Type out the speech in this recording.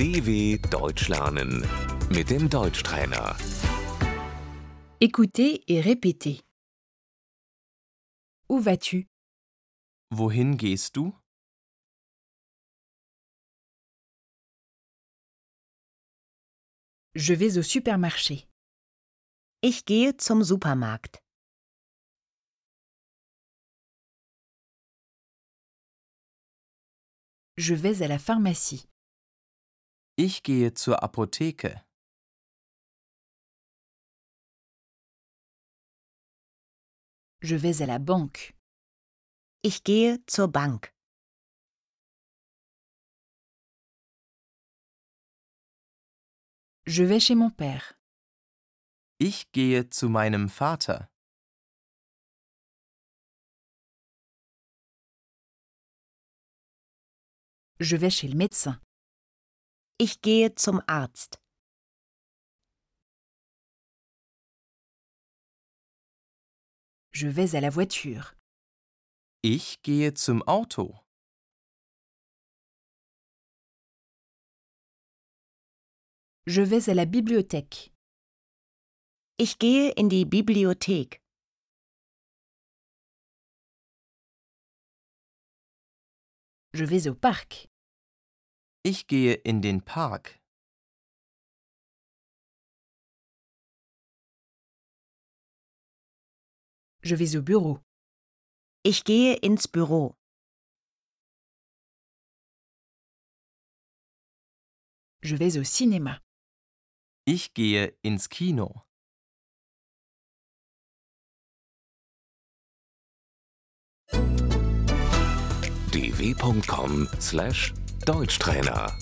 DW Deutsch lernen mit dem Deutschtrainer. Écoutez et répétez. Où vas-tu Wohin gehst du? Je vais au supermarché. Ich gehe zum Supermarkt. Je vais à la pharmacie. Ich gehe zur Apotheke. Je vais à la banque. Ich gehe zur Bank. Je vais chez mon père. Ich gehe zu meinem Vater. Je vais chez le médecin. Ich gehe zum Arzt. Je vais à la voiture. Ich gehe zum Auto. Je vais à la bibliothèque. Ich gehe in die Bibliothek. Je vais au parc. Ich gehe in den Park. Je vais au bureau. Ich gehe ins Büro. Je vais au cinéma. Ich gehe ins Kino. dw.com/deutschtrainer